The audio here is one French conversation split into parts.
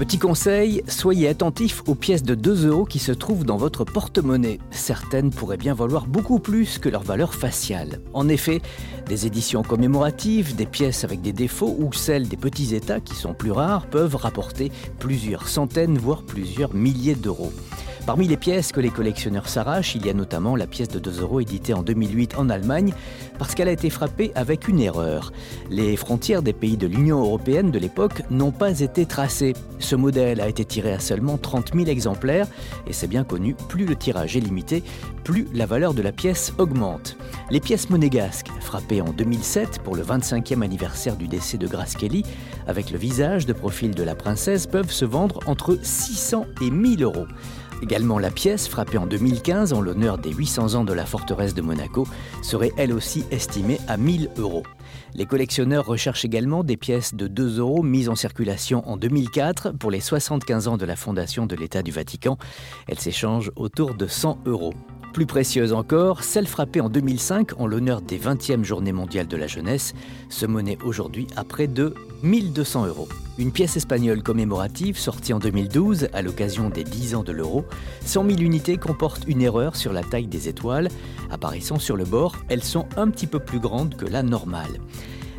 Petit conseil, soyez attentif aux pièces de 2 euros qui se trouvent dans votre porte-monnaie. Certaines pourraient bien valoir beaucoup plus que leur valeur faciale. En effet, des éditions commémoratives, des pièces avec des défauts ou celles des petits États qui sont plus rares peuvent rapporter plusieurs centaines, voire plusieurs milliers d'euros. Parmi les pièces que les collectionneurs s'arrachent, il y a notamment la pièce de 2 euros éditée en 2008 en Allemagne parce qu'elle a été frappée avec une erreur. Les frontières des pays de l'Union européenne de l'époque n'ont pas été tracées. Ce modèle a été tiré à seulement 30 000 exemplaires et c'est bien connu, plus le tirage est limité, plus la valeur de la pièce augmente. Les pièces monégasques, frappées en 2007 pour le 25e anniversaire du décès de Grace Kelly, avec le visage de profil de la princesse, peuvent se vendre entre 600 et 1000 euros. Également, la pièce, frappée en 2015 en l'honneur des 800 ans de la forteresse de Monaco, serait elle aussi estimée à 1000 euros. Les collectionneurs recherchent également des pièces de 2 euros mises en circulation en 2004 pour les 75 ans de la fondation de l'État du Vatican. Elles s'échangent autour de 100 euros. Plus précieuse encore, celle frappée en 2005 en l'honneur des 20e Journées mondiales de la jeunesse se monnaie aujourd'hui à près de 1200 euros. Une pièce espagnole commémorative sortie en 2012 à l'occasion des 10 ans de l'euro, 100 000 unités comportent une erreur sur la taille des étoiles. Apparaissant sur le bord, elles sont un petit peu plus grandes que la normale.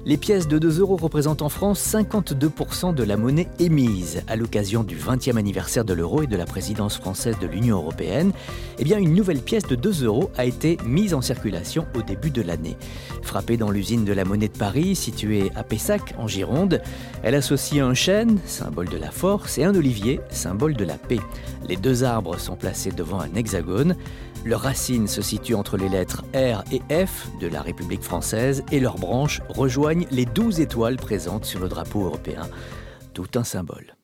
Les pièces de 2 euros représentent en France 52% de la monnaie émise. À l'occasion du 20e anniversaire de l'euro et de la présidence française de l'Union européenne, eh bien une nouvelle pièce de 2 euros a été mise en circulation au début de l'année. Frappée dans l'usine de la monnaie de Paris, située à Pessac, en Gironde, elle associe un chêne, symbole de la force, et un olivier, symbole de la paix. Les deux arbres sont placés devant un hexagone. Leurs racines se situent entre les lettres R et F de la République française et leurs branches rejoignent les douze étoiles présentes sur le drapeau européen. Tout un symbole.